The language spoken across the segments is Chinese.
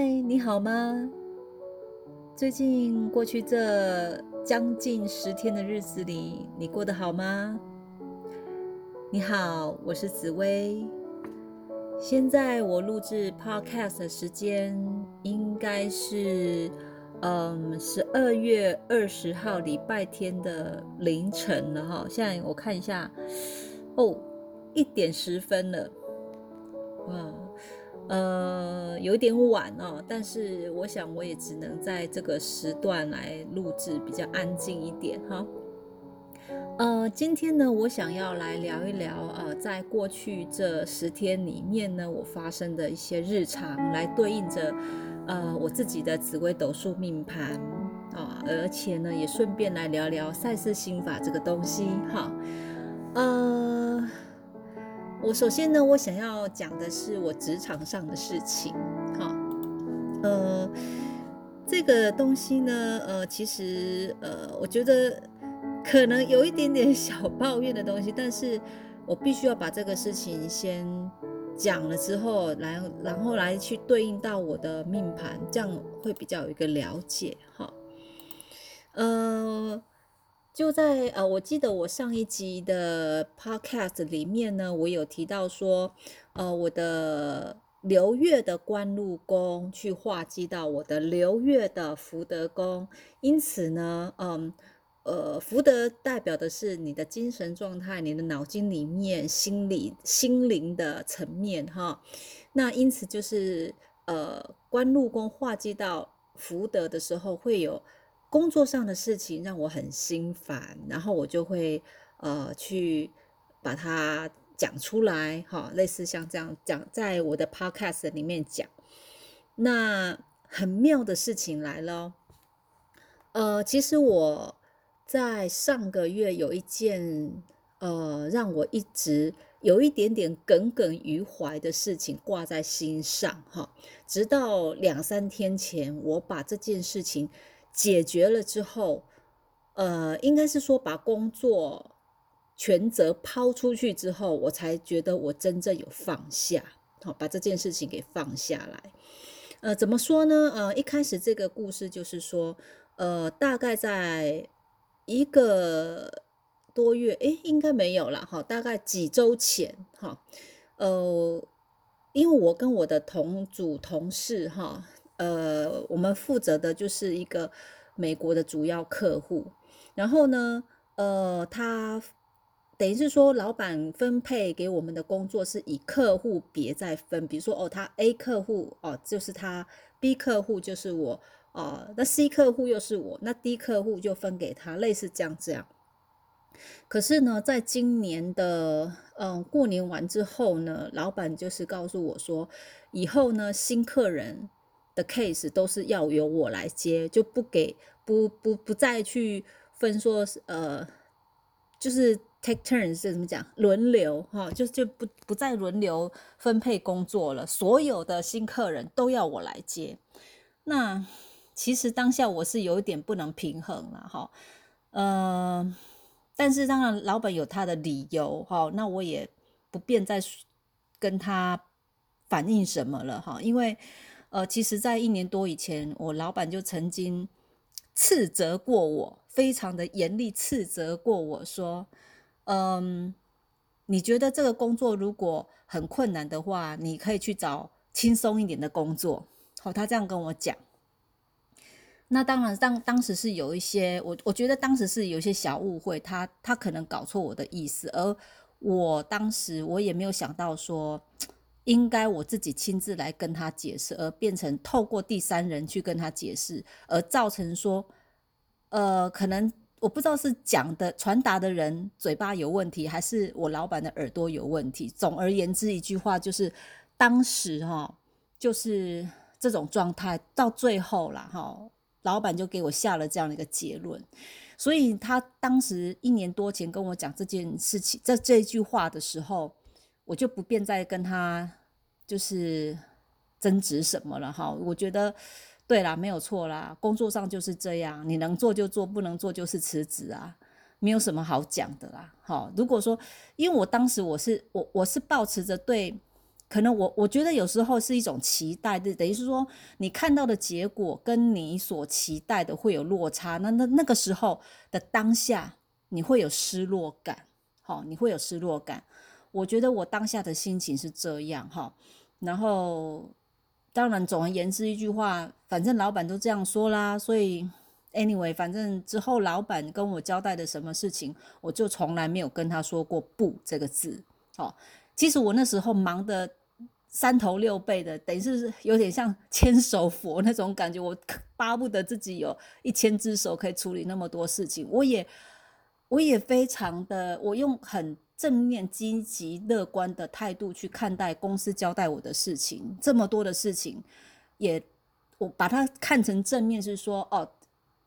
嗨，你好吗？最近过去这将近十天的日子里，你过得好吗？你好，我是紫薇。现在我录制 Podcast 的时间应该是嗯十二月二十号礼拜天的凌晨了哈。现在我看一下，哦，一点十分了，哇。呃，有点晚哦，但是我想我也只能在这个时段来录制，比较安静一点哈。呃，今天呢，我想要来聊一聊，呃，在过去这十天里面呢，我发生的一些日常，来对应着呃我自己的紫微斗数命盘啊，而且呢，也顺便来聊聊赛事心法这个东西哈，呃。我首先呢，我想要讲的是我职场上的事情，哈，呃，这个东西呢，呃，其实呃，我觉得可能有一点点 小抱怨的东西，但是我必须要把这个事情先讲了之后，来然后来去对应到我的命盘，这样会比较有一个了解，哈，呃。就在呃，我记得我上一集的 podcast 里面呢，我有提到说，呃，我的流月的官禄宫去化忌到我的流月的福德宫，因此呢，嗯，呃，福德代表的是你的精神状态，你的脑筋里面、心理、心灵的层面哈。那因此就是呃，官禄宫化忌到福德的时候会有。工作上的事情让我很心烦，然后我就会呃去把它讲出来，哈，类似像这样讲，在我的 podcast 里面讲。那很妙的事情来了，呃，其实我在上个月有一件呃让我一直有一点点耿耿于怀的事情挂在心上，哈，直到两三天前，我把这件事情。解决了之后，呃，应该是说把工作全责抛出去之后，我才觉得我真正有放下，好把这件事情给放下来。呃，怎么说呢？呃，一开始这个故事就是说，呃，大概在一个多月，诶，应该没有了哈，大概几周前哈，呃，因为我跟我的同组同事哈。呃，我们负责的就是一个美国的主要客户，然后呢，呃，他等于是说，老板分配给我们的工作是以客户别再分，比如说，哦，他 A 客户哦，就是他 B 客户就是我哦，那 C 客户又是我，那 D 客户就分给他，类似这样这样。可是呢，在今年的嗯过年完之后呢，老板就是告诉我说，以后呢新客人。的 case 都是要由我来接，就不给不不不再去分说呃，就是 take turns 是怎么讲轮流哈，就就不不再轮流分配工作了，所有的新客人都要我来接。那其实当下我是有一点不能平衡了哈，呃，但是当然老板有他的理由哈，那我也不便再跟他反映什么了哈，因为。呃，其实，在一年多以前，我老板就曾经斥责过我，非常的严厉斥责过我说：“嗯，你觉得这个工作如果很困难的话，你可以去找轻松一点的工作。”好，他这样跟我讲。那当然，当当时是有一些，我我觉得当时是有一些小误会，他他可能搞错我的意思，而我当时我也没有想到说。应该我自己亲自来跟他解释，而变成透过第三人去跟他解释，而造成说，呃，可能我不知道是讲的传达的人嘴巴有问题，还是我老板的耳朵有问题。总而言之，一句话就是，当时哈，就是这种状态，到最后了哈，老板就给我下了这样的一个结论。所以他当时一年多前跟我讲这件事情，这这句话的时候，我就不便再跟他。就是争执什么了哈？我觉得对啦，没有错啦。工作上就是这样，你能做就做，不能做就是辞职啊，没有什么好讲的啦。哈，如果说因为我当时我是我我是保持着对可能我我觉得有时候是一种期待的，等于是说你看到的结果跟你所期待的会有落差，那那那个时候的当下你会有失落感，好，你会有失落感。我觉得我当下的心情是这样哈，然后当然总而言之一句话，反正老板都这样说啦，所以 anyway，反正之后老板跟我交代的什么事情，我就从来没有跟他说过不这个字，好，其实我那时候忙的。三头六臂的，等于是有点像 千手佛那种感觉。我 巴不得自己有一千只手可以处理那么多事情。我也，我也非常的，我用很正面、积极、乐观的态度去看待公司交代我的事情。这么多的事情，也我把它看成正面，是说哦，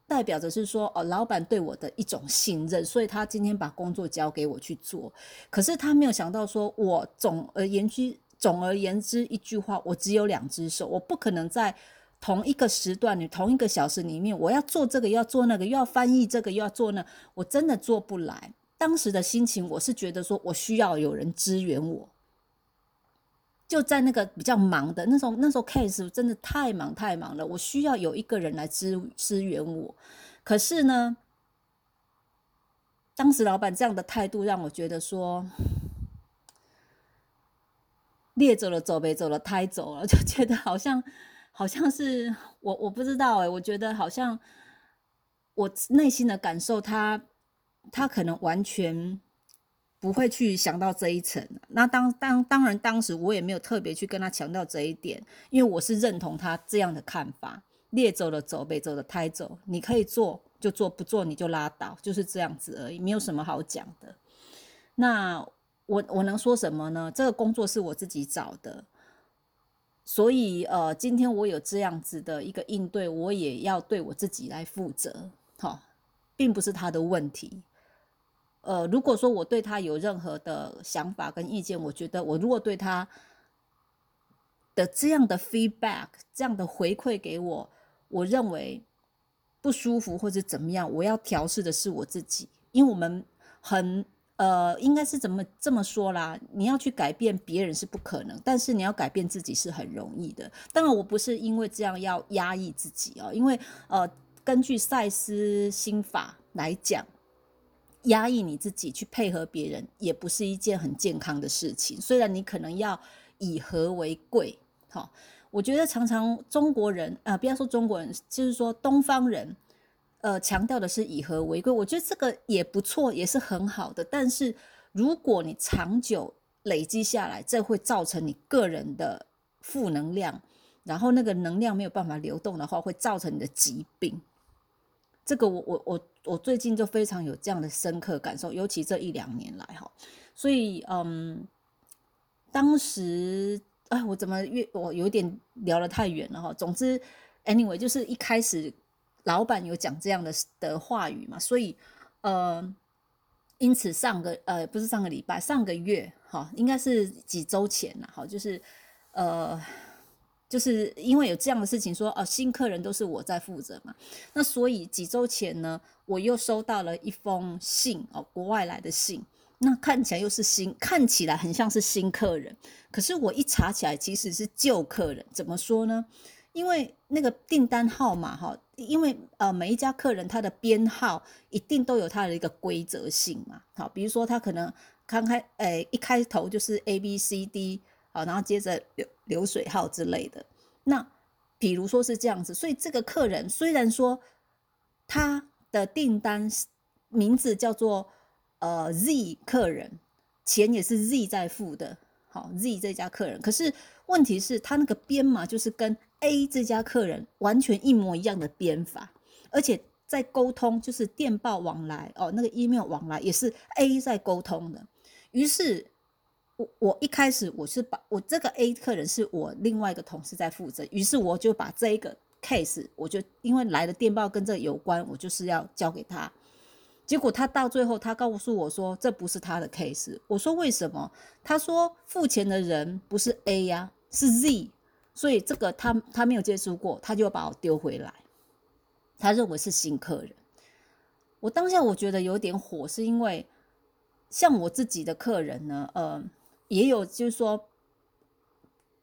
代表着是说哦，老板对我的一种信任，所以他今天把工作交给我去做。可是他没有想到说，我总而言之。总而言之，一句话，我只有两只手，我不可能在同一个时段、你同一个小时里面，我要做这个，要做那个，又要翻译这个，又要做那，我真的做不来。当时的心情，我是觉得说我需要有人支援我，就在那个比较忙的那时候那时候 case 真的太忙太忙了，我需要有一个人来支支援我。可是呢，当时老板这样的态度让我觉得说。列走了，走呗，走了，胎走了，就觉得好像，好像是我，我不知道哎，我觉得好像我内心的感受，他他可能完全不会去想到这一层。那当当当然，当时我也没有特别去跟他强调这一点，因为我是认同他这样的看法。列走了，走呗，走了，胎走，你可以做就做，不做你就拉倒，就是这样子而已，没有什么好讲的。那。我我能说什么呢？这个工作是我自己找的，所以呃，今天我有这样子的一个应对，我也要对我自己来负责，哈，并不是他的问题。呃，如果说我对他有任何的想法跟意见，我觉得我如果对他的这样的 feedback，这样的回馈给我，我认为不舒服或者怎么样，我要调试的是我自己，因为我们很。呃，应该是怎么这么说啦？你要去改变别人是不可能，但是你要改变自己是很容易的。当然，我不是因为这样要压抑自己哦，因为呃，根据赛斯心法来讲，压抑你自己去配合别人，也不是一件很健康的事情。虽然你可能要以和为贵，好，我觉得常常中国人啊，不要说中国人，就是说东方人。呃，强调的是以和为贵，我觉得这个也不错，也是很好的。但是如果你长久累积下来，这会造成你个人的负能量，然后那个能量没有办法流动的话，会造成你的疾病。这个我我我我最近就非常有这样的深刻感受，尤其这一两年来哈。所以嗯，当时哎，我怎么越我有点聊得太远了哈。总之，anyway，就是一开始。老板有讲这样的的话语嘛？所以，呃，因此上个呃不是上个礼拜，上个月哈，应该是几周前了哈，就是呃，就是因为有这样的事情，说哦，新客人都是我在负责嘛，那所以几周前呢，我又收到了一封信哦，国外来的信，那看起来又是新，看起来很像是新客人，可是我一查起来其实是旧客人，怎么说呢？因为那个订单号码哈，因为呃每一家客人他的编号一定都有他的一个规则性嘛，好，比如说他可能刚开诶一开头就是 A B C D 好，然后接着流流水号之类的，那比如说是这样子，所以这个客人虽然说他的订单名字叫做呃 Z 客人，钱也是 Z 在付的，好 Z 这家客人，可是问题是他那个编码就是跟 A 这家客人完全一模一样的编法，而且在沟通就是电报往来哦，那个 email 往来也是 A 在沟通的。于是，我一开始我是把我这个 A 客人是我另外一个同事在负责，于是我就把这一个 case，我就因为来的电报跟这有关，我就是要交给他。结果他到最后他告诉我说这不是他的 case，我说为什么？他说付钱的人不是 A 呀，是 Z。所以这个他他没有接触过，他就把我丢回来。他认为是新客人。我当下我觉得有点火，是因为像我自己的客人呢，呃，也有就是说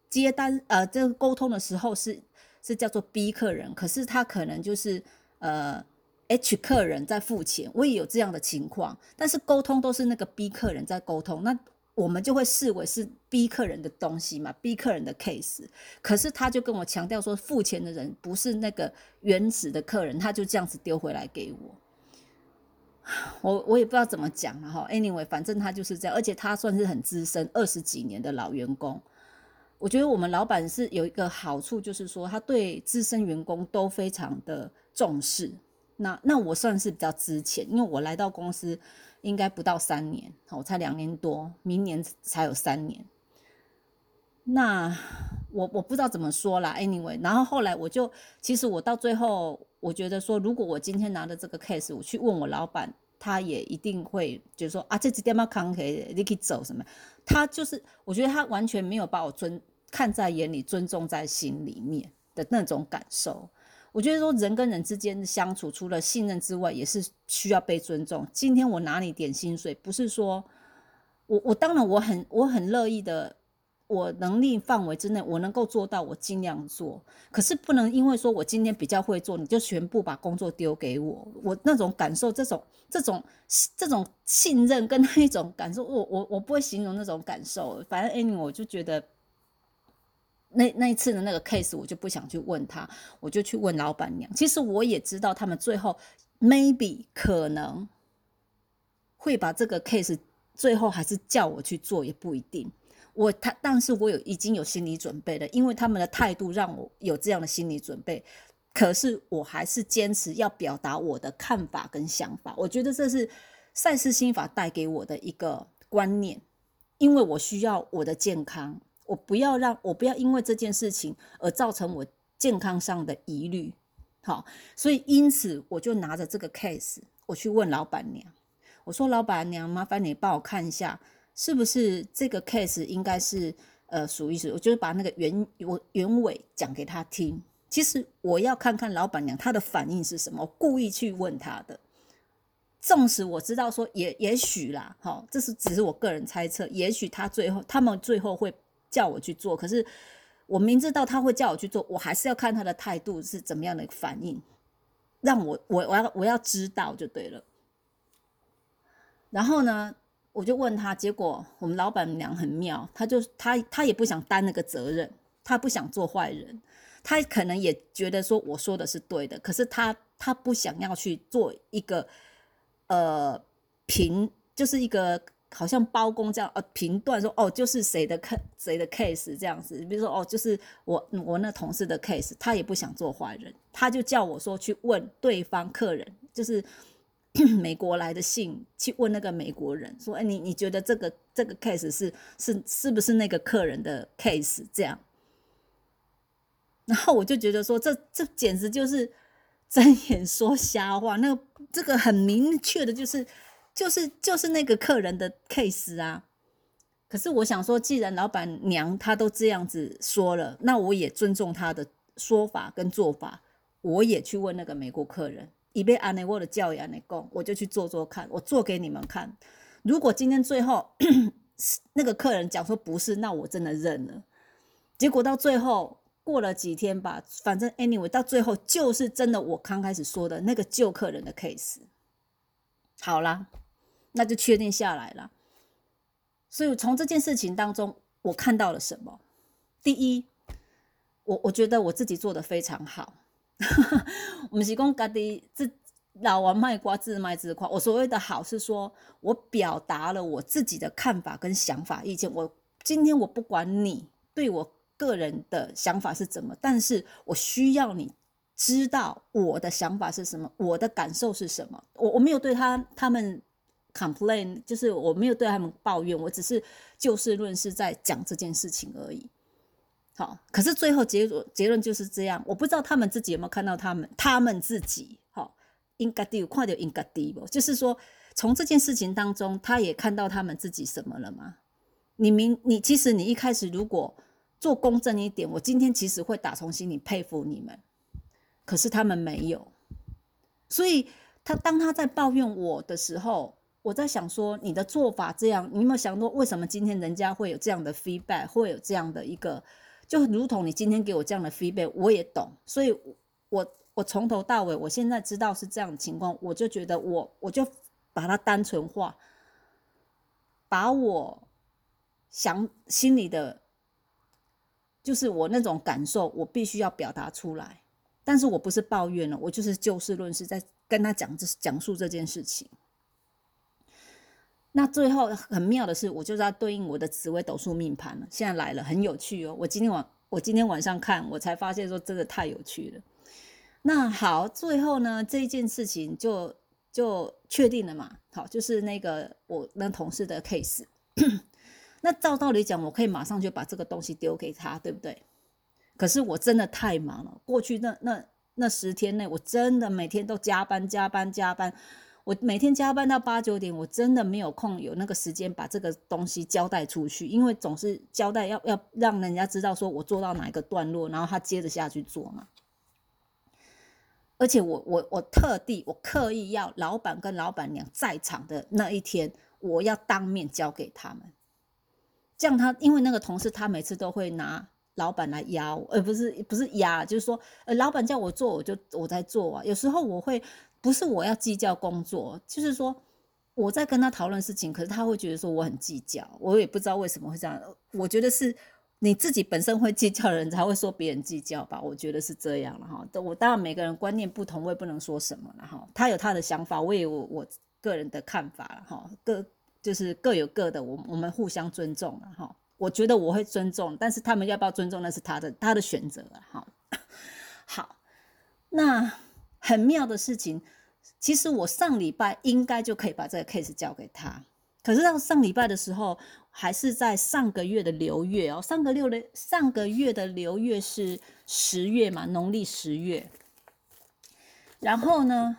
接单呃这个沟通的时候是是叫做 B 客人，可是他可能就是呃 H 客人在付钱，我也有这样的情况，但是沟通都是那个 B 客人在沟通，那我们就会视为是 B 客人的东西嘛，B 客人的 case，可是他就跟我强调说，付钱的人不是那个原始的客人，他就这样子丢回来给我。我我也不知道怎么讲了哈，anyway，反正他就是这样，而且他算是很资深，二十几年的老员工。我觉得我们老板是有一个好处，就是说他对资深员工都非常的重视。那那我算是比较之前，因为我来到公司应该不到三年，我才两年多，明年才有三年。那我我不知道怎么说啦 a n y w a y 然后后来我就，其实我到最后，我觉得说，如果我今天拿着这个 case，我去问我老板，他也一定会就是说啊，这几天嘛康可以，你可以走什么？他就是，我觉得他完全没有把我尊看在眼里，尊重在心里面的那种感受。我觉得说人跟人之间的相处，除了信任之外，也是需要被尊重。今天我拿你点薪水，不是说我我当然我很我很乐意的。我能力范围之内，我能够做到，我尽量做。可是不能因为说我今天比较会做，你就全部把工作丢给我。我那种感受，这种这种这种信任跟那一种感受，我我我不会形容那种感受。反正 anyway，我就觉得那那一次的那个 case，我就不想去问他，我就去问老板娘。其实我也知道，他们最后 maybe 可能会把这个 case 最后还是叫我去做，也不一定。我他，但是我有已经有心理准备了，因为他们的态度让我有这样的心理准备。可是我还是坚持要表达我的看法跟想法。我觉得这是赛事心法带给我的一个观念，因为我需要我的健康，我不要让我不要因为这件事情而造成我健康上的疑虑。好，所以因此我就拿着这个 case，我去问老板娘，我说：“老板娘，麻烦你帮我看一下。”是不是这个 case 应该是呃属于是，我就是把那个原我原委讲给他听。其实我要看看老板娘她的反应是什么，我故意去问她的。纵使我知道说也也许啦，好，这是只是我个人猜测，也许他最后他们最后会叫我去做，可是我明知道他会叫我去做，我还是要看他的态度是怎么样的反应，让我我我要我要知道就对了。然后呢？我就问他，结果我们老板娘很妙，他就他他也不想担那个责任，他不想做坏人，他可能也觉得说我说的是对的，可是他他不想要去做一个呃评，就是一个好像包公这样呃评断说哦就是谁的客谁的 case 这样子，比如说哦就是我我那同事的 case，他也不想做坏人，他就叫我说去问对方客人，就是。美国来的信去问那个美国人说：“哎，你你觉得这个这个 case 是是是不是那个客人的 case？” 这样，然后我就觉得说，这这简直就是 睁眼说瞎话。那这个很明确的就是就是就是那个客人的 case 啊。可是我想说，既然老板娘她都这样子说了，那我也尊重她的说法跟做法，我也去问那个美国客人。以被安内沃的教育安内供，我就去做做看，我做给你们看。如果今天最后那个客人讲说不是，那我真的认了。结果到最后过了几天吧，反正 anyway 到最后就是真的，我刚开始说的那个旧客人的 case。好啦，那就确定下来了。所以从这件事情当中，我看到了什么？第一，我我觉得我自己做的非常好。我们是讲家己自老王卖瓜自卖自夸。我所谓的好是说，我表达了我自己的看法跟想法意见。我今天我不管你对我个人的想法是怎么，但是我需要你知道我的想法是什么，我的感受是什么。我我没有对他他们 complain，就是我没有对他们抱怨，我只是就事论事在讲这件事情而已。好，可是最后结果结论就是这样。我不知道他们自己有没有看到他们他们自己，好，应该有快点应该低不？就是说，从这件事情当中，他也看到他们自己什么了吗？你明你其实你一开始如果做公正一点，我今天其实会打从心里佩服你们。可是他们没有，所以他当他在抱怨我的时候，我在想说，你的做法这样，你有没有想过为什么今天人家会有这样的 feedback，会有这样的一个？就如同你今天给我这样的 feedback，我也懂，所以我我从头到尾，我现在知道是这样的情况，我就觉得我我就把它单纯化，把我想心里的，就是我那种感受，我必须要表达出来，但是我不是抱怨了，我就是就事论事，在跟他讲这讲述这件事情。那最后很妙的是，我就是要对应我的紫微斗数命盘了。现在来了，很有趣哦。我今天晚我今天晚上看，我才发现说真的太有趣了。那好，最后呢这一件事情就就确定了嘛。好，就是那个我那同事的 case。那照道理讲，我可以马上就把这个东西丢给他，对不对？可是我真的太忙了。过去那那那十天内，我真的每天都加班加班加班。我每天加班到八九点，我真的没有空有那个时间把这个东西交代出去，因为总是交代要要让人家知道说我做到哪一个段落，然后他接着下去做嘛。而且我我我特地我刻意要老板跟老板娘在场的那一天，我要当面交给他们，这样他因为那个同事他每次都会拿老板来压我，而不是不是压，就是说呃老板叫我做我就我在做啊，有时候我会。不是我要计较工作，就是说我在跟他讨论事情，可是他会觉得说我很计较，我也不知道为什么会这样。我觉得是你自己本身会计较的人才会说别人计较吧，我觉得是这样了哈。我当然每个人观念不同，我也不能说什么了哈。他有他的想法，我也有我个人的看法了哈。各就是各有各的，我我们互相尊重了哈。我觉得我会尊重，但是他们要不要尊重那是他的他的选择了哈。好，那。很妙的事情，其实我上礼拜应该就可以把这个 case 交给他，可是到上礼拜的时候，还是在上个月的流月哦，上个六的上个月的流月是十月嘛，农历十月。然后呢，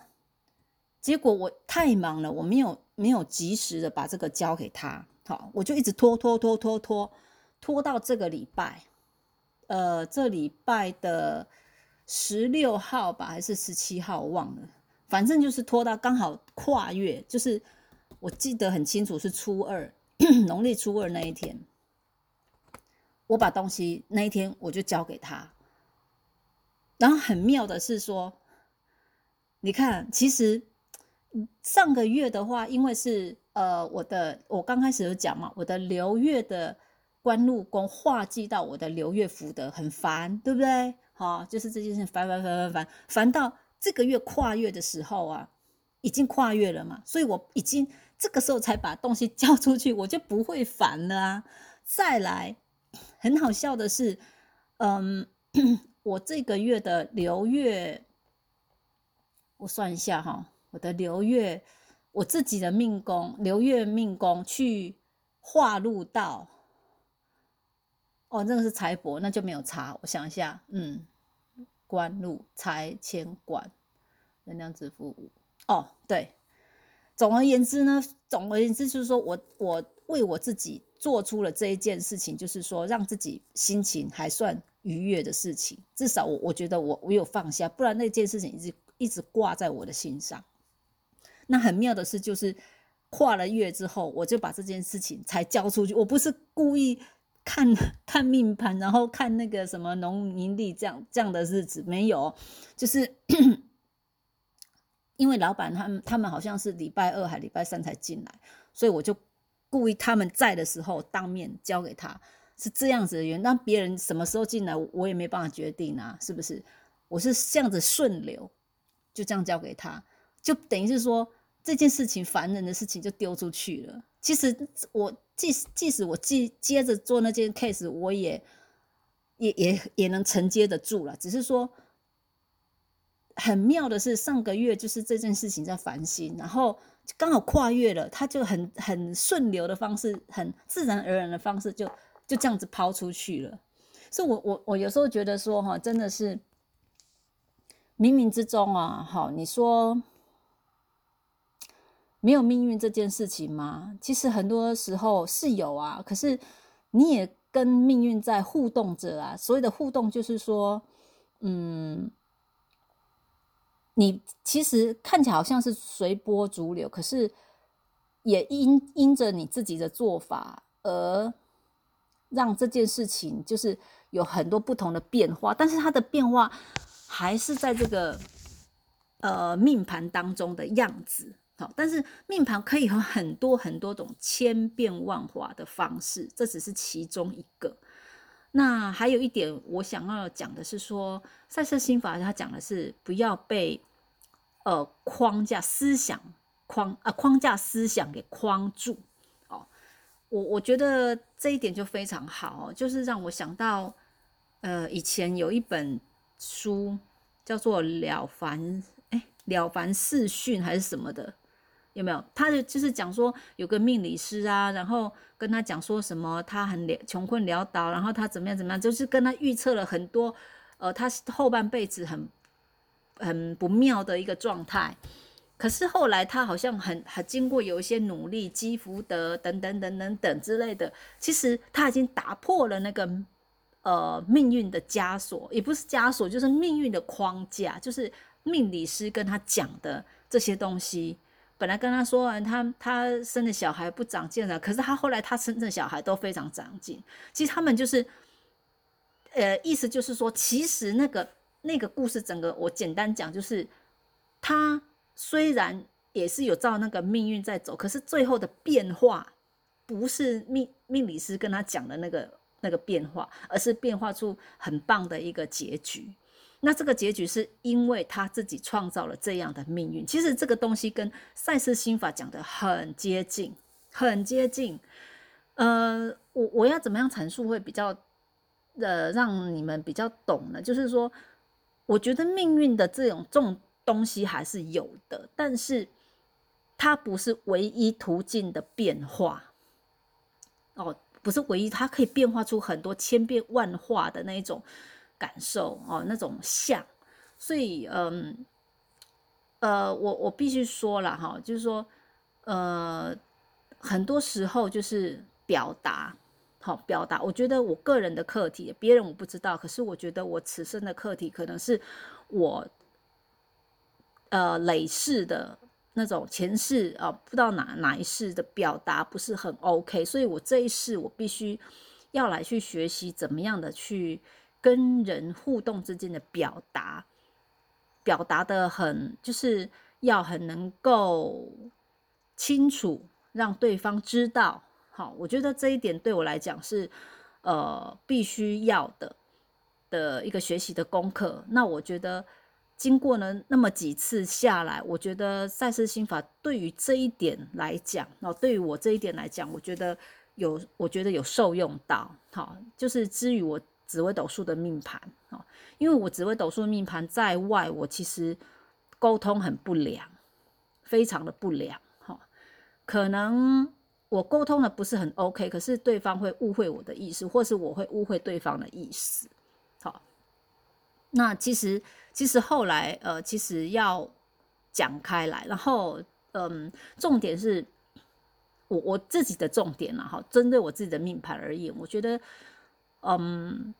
结果我太忙了，我没有没有及时的把这个交给他，好，我就一直拖拖拖拖拖拖到这个礼拜，呃，这礼拜的。十六号吧，还是十七号？我忘了，反正就是拖到刚好跨越，就是我记得很清楚，是初二，农历初二那一天，我把东西那一天我就交给他。然后很妙的是说，你看，其实上个月的话，因为是呃我的，我刚开始有讲嘛，我的流月的官禄宫化忌到我的流月福德，很烦，对不对？好，就是这件事烦烦烦烦烦烦到这个月跨越的时候啊，已经跨越了嘛，所以我已经这个时候才把东西 交出去，我就不会烦了啊。再来，很好笑的是，嗯，我这个月的流月，我算一下哈，我的流月，我自己的命宫流月命宫去化入到。哦，那个是财帛，那就没有差。我想一下，嗯，官禄财迁管，能量支付五。哦，对。总而言之呢，总而言之就是说我我为我自己做出了这一件事情，就是说让自己心情还算愉悦的事情。至少我我觉得我我有放下，不然那件事情一直一直挂在我的心上。那很妙的是，就是跨了月之后，我就把这件事情才交出去。我不是故意。看 看命盘，然后看那个什么农民历这样这样的日子没有，就是 因为老板他们他们好像是礼拜二还礼拜三才进来，所以我就故意他们在的时候当面交给他，是这样子的原因。那别人什么时候进来，我也没办法决定啊，是不是？我是这样子顺流，就这样交给他，就等于是说这件事情烦人的事情就丢出去了。其实我。即使即使我接接着做那件 case，我也也也也能承接得住了。只是说，很妙的是，上个月就是这件事情在烦心，然后刚好跨越了，他就很很顺流的方式，很自然而然的方式，就就这样子抛出去了。所以，我我我有时候觉得说，哈，真的是冥冥之中啊，好，你说。没有命运这件事情吗？其实很多时候是有啊，可是你也跟命运在互动着啊。所谓的互动，就是说，嗯，你其实看起来好像是随波逐流，可是也因因着你自己的做法而让这件事情就是有很多不同的变化，但是它的变化还是在这个呃命盘当中的样子。好，但是命盘可以有很多很多种千变万化的方式，这只是其中一个。那还有一点，我想要讲的是说，赛瑟心法它讲的是不要被呃框架思想框啊框架思想给框住。哦，我我觉得这一点就非常好，就是让我想到呃以前有一本书叫做《了凡》哎，《了凡四训》还是什么的。有没有？他就就是讲说有个命理师啊，然后跟他讲说什么，他很穷困潦倒，然后他怎么样怎么样，就是跟他预测了很多，呃，他后半辈子很很不妙的一个状态。可是后来他好像很很经过有一些努力，积福德等等等等等之类的，其实他已经打破了那个呃命运的枷锁，也不是枷锁，就是命运的框架，就是命理师跟他讲的这些东西。本来跟他说完，他他生的小孩不长进了，可是他后来他生的小孩都非常长进。其实他们就是，呃，意思就是说，其实那个那个故事整个我简单讲，就是他虽然也是有照那个命运在走，可是最后的变化不是命命理师跟他讲的那个那个变化，而是变化出很棒的一个结局。那这个结局是因为他自己创造了这样的命运。其实这个东西跟赛斯心法讲的很接近，很接近。呃，我我要怎么样阐述会比较呃让你们比较懂呢？就是说，我觉得命运的这种重东西还是有的，但是它不是唯一途径的变化。哦，不是唯一，它可以变化出很多千变万化的那一种。感受哦，那种像，所以嗯，呃，我我必须说了哈，就是说，呃，很多时候就是表达，好表达。我觉得我个人的课题，别人我不知道，可是我觉得我此生的课题，可能是我呃累世的那种前世啊，不知道哪哪一世的表达不是很 OK，所以我这一世我必须要来去学习怎么样的去。跟人互动之间的表达，表达的很，就是要很能够清楚，让对方知道。好，我觉得这一点对我来讲是，呃，必须要的的一个学习的功课。那我觉得经过了那么几次下来，我觉得赛斯心法对于这一点来讲，哦，对于我这一点来讲，我觉得有，我觉得有受用到。好，就是至于我。紫微斗数的命盘啊，因为我紫微斗数命盘在外，我其实沟通很不良，非常的不良哈。可能我沟通的不是很 OK，可是对方会误会我的意思，或是我会误会对方的意思。好，那其实其实后来呃，其实要讲开来，然后嗯，重点是我我自己的重点了哈，针对我自己的命盘而言，我觉得嗯。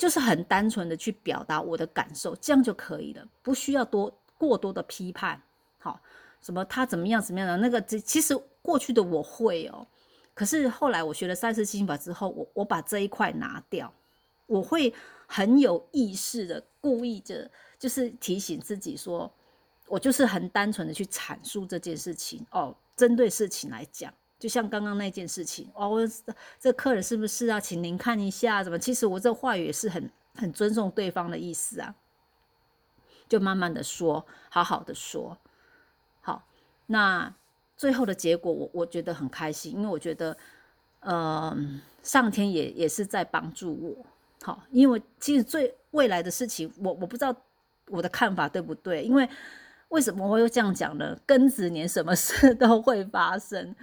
就是很单纯的去表达我的感受，这样就可以了，不需要多过多的批判。好，什么他怎么样怎么样的那个，其实过去的我会哦，可是后来我学了三次心法之后，我我把这一块拿掉，我会很有意识的故意着，就是提醒自己说，我就是很单纯的去阐述这件事情哦，针对事情来讲。就像刚刚那件事情哦，这客人是不是啊？请您看一下，怎么？其实我这话语也是很很尊重对方的意思啊。就慢慢的说，好好的说，好。那最后的结果，我我觉得很开心，因为我觉得，呃，上天也也是在帮助我。好，因为其实最未来的事情，我我不知道我的看法对不对？因为为什么我又这样讲呢？庚子年什么事 都会发生。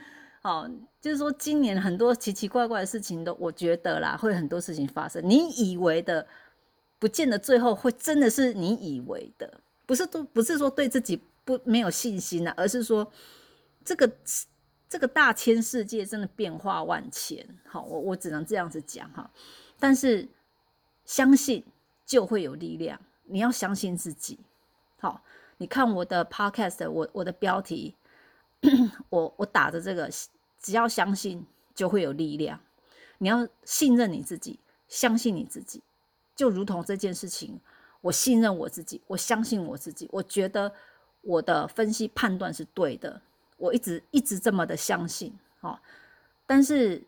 哦，就是说今年很多奇奇怪怪的事情都，我觉得啦，会很多事情发生。你以为的，不见得最后会真的是你以为的，不是都不是说对自己不没有信心了，而是说这个这个大千世界真的变化万千。好，我我只能这样子讲哈。但是相信就会有力量，你要相信自己。好，你看我的 podcast，我我的标题，我我打的这个。只要相信，就会有力量。你要信任你自己，相信你自己，就如同这件事情，我信任我自己，我相信我自己，我觉得我的分析判断是对的，我一直一直这么的相信，哦，但是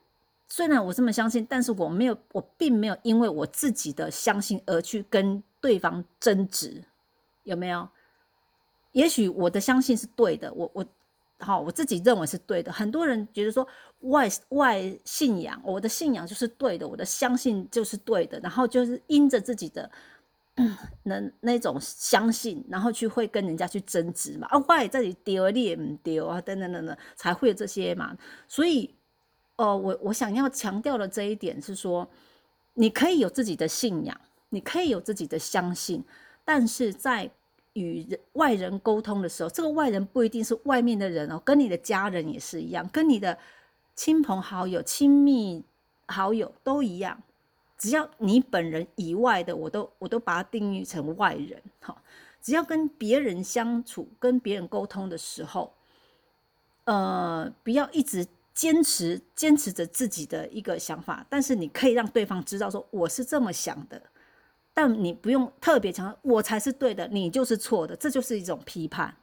虽然我这么相信，但是我没有，我并没有因为我自己的相信而去跟对方争执，有没有？也许我的相信是对的，我我。好，我自己认为是对的。很多人觉得说外外信仰，我的信仰就是对的，我的相信就是对的，然后就是因着自己的那那种相信，然后去会跟人家去争执嘛。啊，外这里丢你也唔丢啊，等等等等，才会有这些嘛。所以，哦，我我想要强调的这一点是说，你可以有自己的信仰，你可以有自己的相信，但是在。与人外人沟通的时候，这个外人不一定是外面的人哦，跟你的家人也是一样，跟你的亲朋好友、亲密好友都一样。只要你本人以外的，我都我都把它定义成外人。哈，只要跟别人相处、跟别人沟通的时候，呃，不要一直坚持坚持着自己的一个想法，但是你可以让对方知道说我是这么想的。但你不用特别强调，我才是对的，你就是错的，这就是一种批判。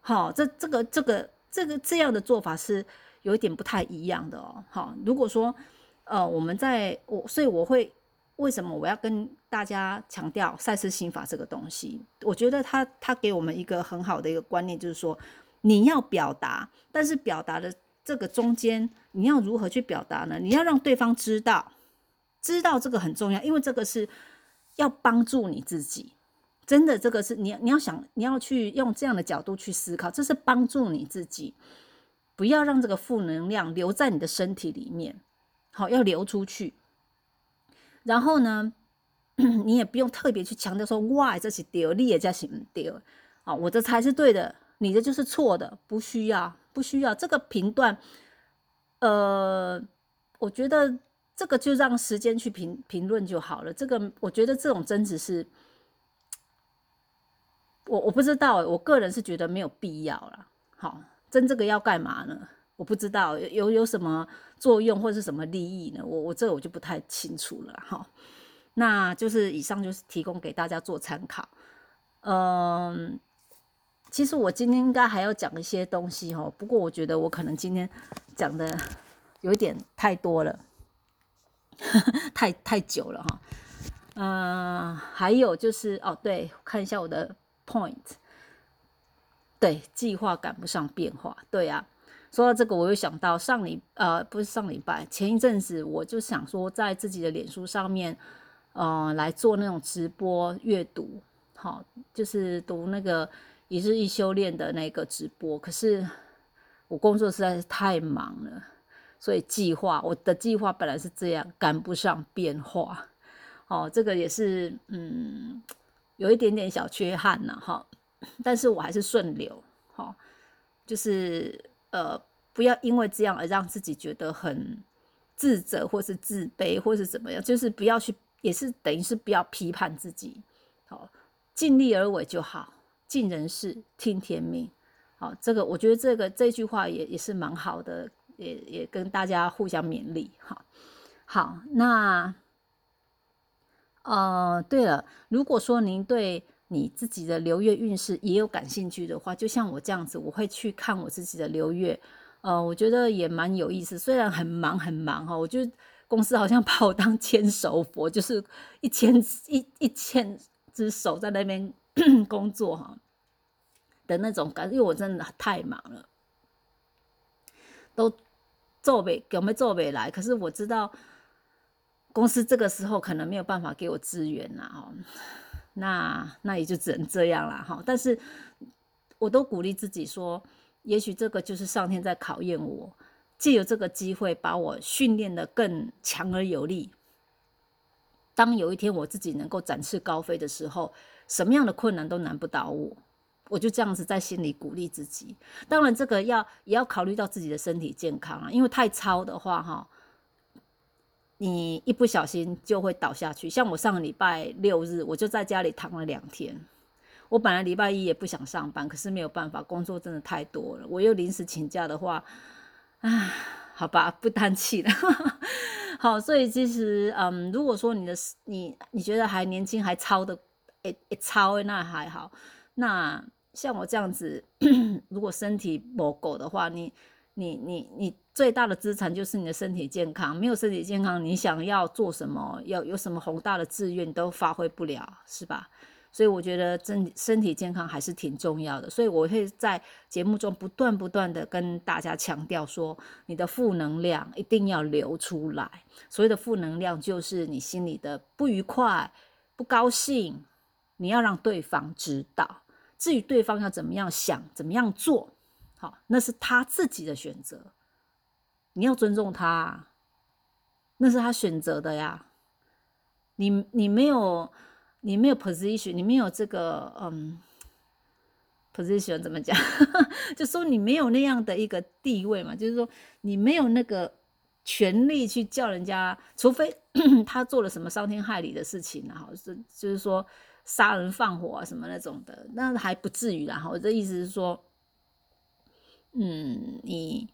好，这这个这个这个这样的做法是有一点不太一样的哦。好，如果说呃，我们在我，所以我会为什么我要跟大家强调赛事心法这个东西？我觉得他他给我们一个很好的一个观念，就是说你要表达，但是表达的这个中间你要如何去表达呢？你要让对方知道，知道这个很重要，因为这个是。要帮助你自己，真的，这个是你你要想，你要去用这样的角度去思考，这是帮助你自己，不要让这个负能量留在你的身体里面，好，要流出去。然后呢，你也不用特别去强调说，哇，这是丢，你也在行丢，啊，我这才是对的，你的就是错的，不需要，不需要这个频段。呃，我觉得。这个就让时间去评评论就好了。这个我觉得这种争执是，我我不知道，我个人是觉得没有必要了。好，争这个要干嘛呢？我不知道有有什么作用或是什么利益呢？我我这我就不太清楚了。哈，那就是以上就是提供给大家做参考。嗯，其实我今天应该还要讲一些东西哈，不过我觉得我可能今天讲的有点太多了。太太久了哈，嗯，还有就是哦，对，看一下我的 point，对，计划赶不上变化，对啊。说到这个，我又想到上礼呃，不是上礼拜，前一阵子我就想说，在自己的脸书上面，呃，来做那种直播阅读，好，就是读那个一日一修炼的那个直播。可是我工作实在是太忙了。所以计划，我的计划本来是这样，赶不上变化，哦，这个也是，嗯，有一点点小缺憾呢，哈，但是我还是顺流，哈，就是呃，不要因为这样而让自己觉得很自责或是自卑或是怎么样，就是不要去，也是等于是不要批判自己，好，尽力而为就好，尽人事，听天命，好，这个我觉得这个这句话也也是蛮好的。也也跟大家互相勉励，哈，好，那，呃，对了，如果说您对你自己的流月运势也有感兴趣的话，就像我这样子，我会去看我自己的流月，呃，我觉得也蛮有意思，虽然很忙很忙哈，我就公司好像把我当千手佛，就是一千一一千只手在那边 工作哈的那种感，因为我真的太忙了，都。做没有没做没来，可是我知道公司这个时候可能没有办法给我资源啦，哦，那那也就只能这样了哈。但是我都鼓励自己说，也许这个就是上天在考验我，借由这个机会把我训练的更强而有力。当有一天我自己能够展翅高飞的时候，什么样的困难都难不倒我。我就这样子在心里鼓励自己，当然这个要也要考虑到自己的身体健康啊，因为太操的话哈，你一不小心就会倒下去。像我上个礼拜六日，我就在家里躺了两天。我本来礼拜一也不想上班，可是没有办法，工作真的太多了。我又临时请假的话，啊，好吧，不叹气了。好，所以其实，嗯，如果说你的你你觉得还年轻，还超的，诶诶超，那还好。那像我这样子，如果身体不够的话，你你你你最大的资产就是你的身体健康。没有身体健康，你想要做什么，要有什么宏大的志愿，都发挥不了，是吧？所以我觉得身身体健康还是挺重要的，所以我会在节目中不断不断的跟大家强调说，你的负能量一定要流出来。所谓的负能量，就是你心里的不愉快、不高兴，你要让对方知道。至于对方要怎么样想、怎么样做，好，那是他自己的选择，你要尊重他，那是他选择的呀。你你没有。你没有 position，你没有这个嗯 position 怎么讲？就说你没有那样的一个地位嘛，就是说你没有那个权利去叫人家，除非 他做了什么伤天害理的事情啊，是就是说杀人放火啊什么那种的，那还不至于啦。我的意思是说，嗯，你。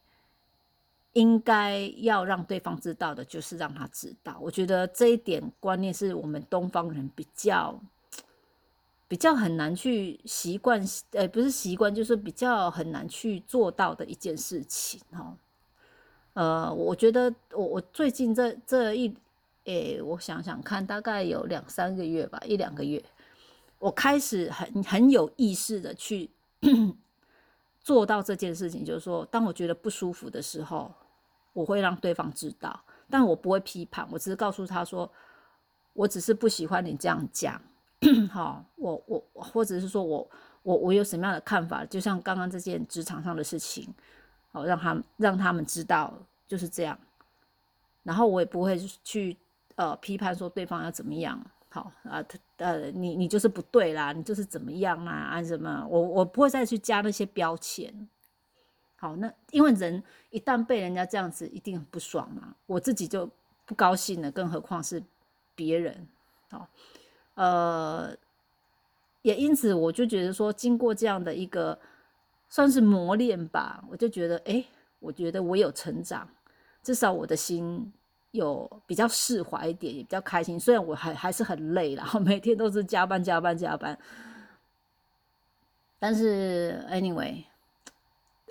应该要让对方知道的，就是让他知道。我觉得这一点观念是我们东方人比较比较很难去习惯，呃，不是习惯，就是比较很难去做到的一件事情。哈，呃，我觉得我我最近这这一，诶，我想想看，大概有两三个月吧，一两个月，我开始很很有意识的去 做到这件事情，就是说，当我觉得不舒服的时候。我会让对方知道，但我不会批判，我只是告诉他说，我只是不喜欢你这样讲，好，我我或者是说我我我有什么样的看法，就像刚刚这件职场上的事情，好，让他让他们知道就是这样，然后我也不会去呃批判说对方要怎么样，好啊，他呃你你就是不对啦，你就是怎么样啊啊什么，我我不会再去加那些标签。好，那因为人一旦被人家这样子，一定很不爽嘛。我自己就不高兴了，更何况是别人。好，呃，也因此我就觉得说，经过这样的一个算是磨练吧，我就觉得，哎，我觉得我有成长，至少我的心有比较释怀一点，也比较开心。虽然我还还是很累，然 后每天都是加班加班加班，但是 anyway。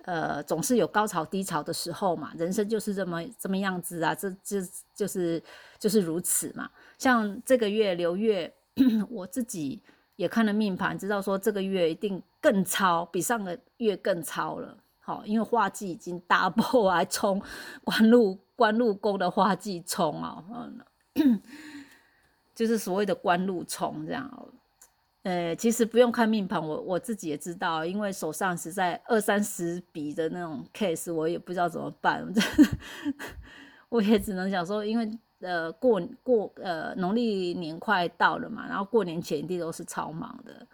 呃，总是有高潮低潮的时候嘛，人生就是这么这么样子啊，这这就是就是如此嘛。像这个月流月，我自己也看了命盘，知道说这个月一定更超，比上个月更超了。好，因为化忌已经 double 来冲官路官路宫的化忌冲啊，嗯，就是所谓的官路冲这样。呃，其实不用看命盘，我我自己也知道，因为手上实在二三十笔的那种 case，我也不知道怎么办，我也只能想说，因为呃过过呃农历年快到了嘛，然后过年前一定都是超忙的，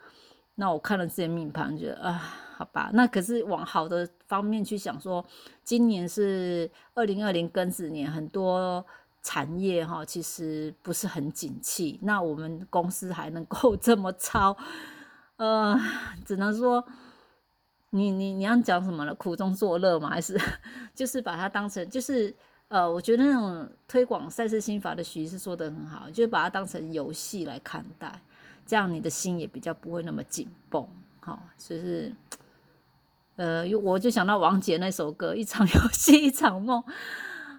那我看了这些命盘，觉得啊，好吧，那可是往好的方面去想，说今年是二零二零庚子年，很多。产业哈其实不是很景气，那我们公司还能够 这么超，呃，只能说你你你要讲什么了？苦中作乐吗，还是就是把它当成就是呃，我觉得那种推广赛事心法的徐是说的很好，就是把它当成游戏来看待，这样你的心也比较不会那么紧绷，好，就是呃，我就想到王杰那首歌，一场游戏一场梦。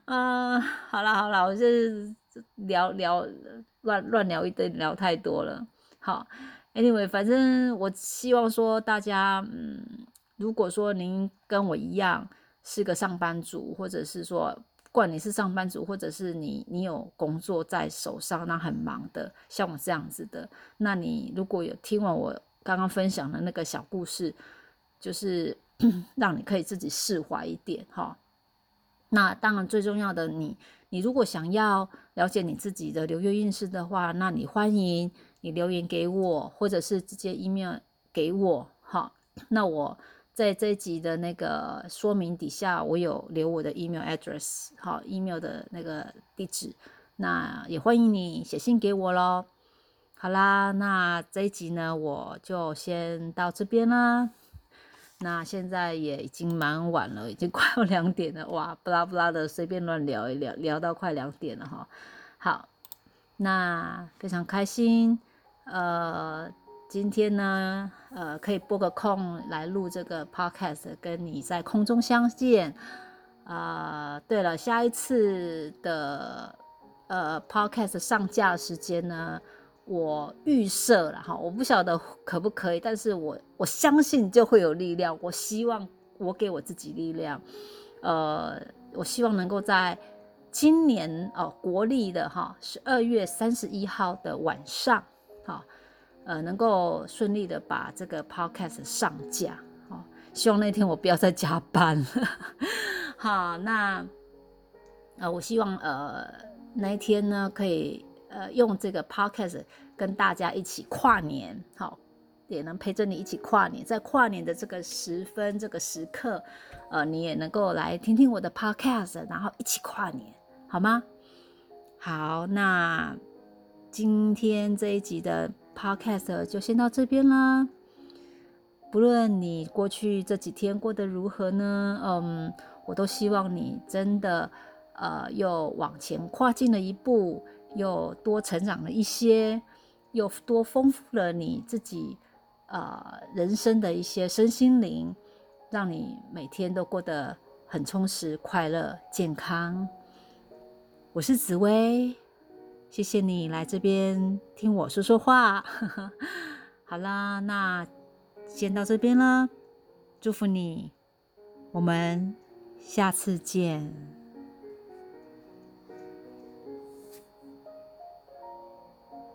嗯，好了好了，我是聊聊乱乱聊一堆，聊太多了。好，Anyway，反正我希望说大家，嗯，如果说您跟我一样是个上班族，或者是说，不管你是上班族，或者是你你有工作在手上，那很忙的，像我这样子的，那你如果有听完我刚刚分享的那个小故事，就是 让你可以自己释怀一点，哈。那当然，最重要的，你你如果想要了解你自己的流月运势的话，那你欢迎你留言给我，或者是直接 email 给我，哈，那我在这一集的那个说明底下，我有留我的 email address，好，email 的那个地址，那也欢迎你写信给我喽。好啦，那这一集呢，我就先到这边啦。那现在也已经蛮晚了，已经快要两点了，哇，不拉不拉的随便乱聊一聊，聊到快两点了哈。好，那非常开心，呃，今天呢，呃，可以拨个空来录这个 podcast，跟你在空中相见。啊，对了，下一次的呃 podcast 上架时间呢？我预设了哈，我不晓得可不可以，但是我我相信就会有力量。我希望我给我自己力量，呃，我希望能够在今年哦国历的哈十二月三十一号的晚上，哈，呃，能够顺利的把这个 podcast 上架，哦，希望那天我不要再加班了。好，那呃，我希望呃那一天呢可以。呃，用这个 podcast 跟大家一起跨年，好，也能陪着你一起跨年。在跨年的这个时分、这个时刻，呃，你也能够来听听我的 podcast，然后一起跨年，好吗？好，那今天这一集的 podcast 就先到这边啦。不论你过去这几天过得如何呢，嗯，我都希望你真的，呃，又往前跨进了一步。又多成长了一些，又多丰富了你自己，呃，人生的一些身心灵，让你每天都过得很充实、快乐、健康。我是紫薇，谢谢你来这边听我说说话。好啦，那先到这边了，祝福你，我们下次见。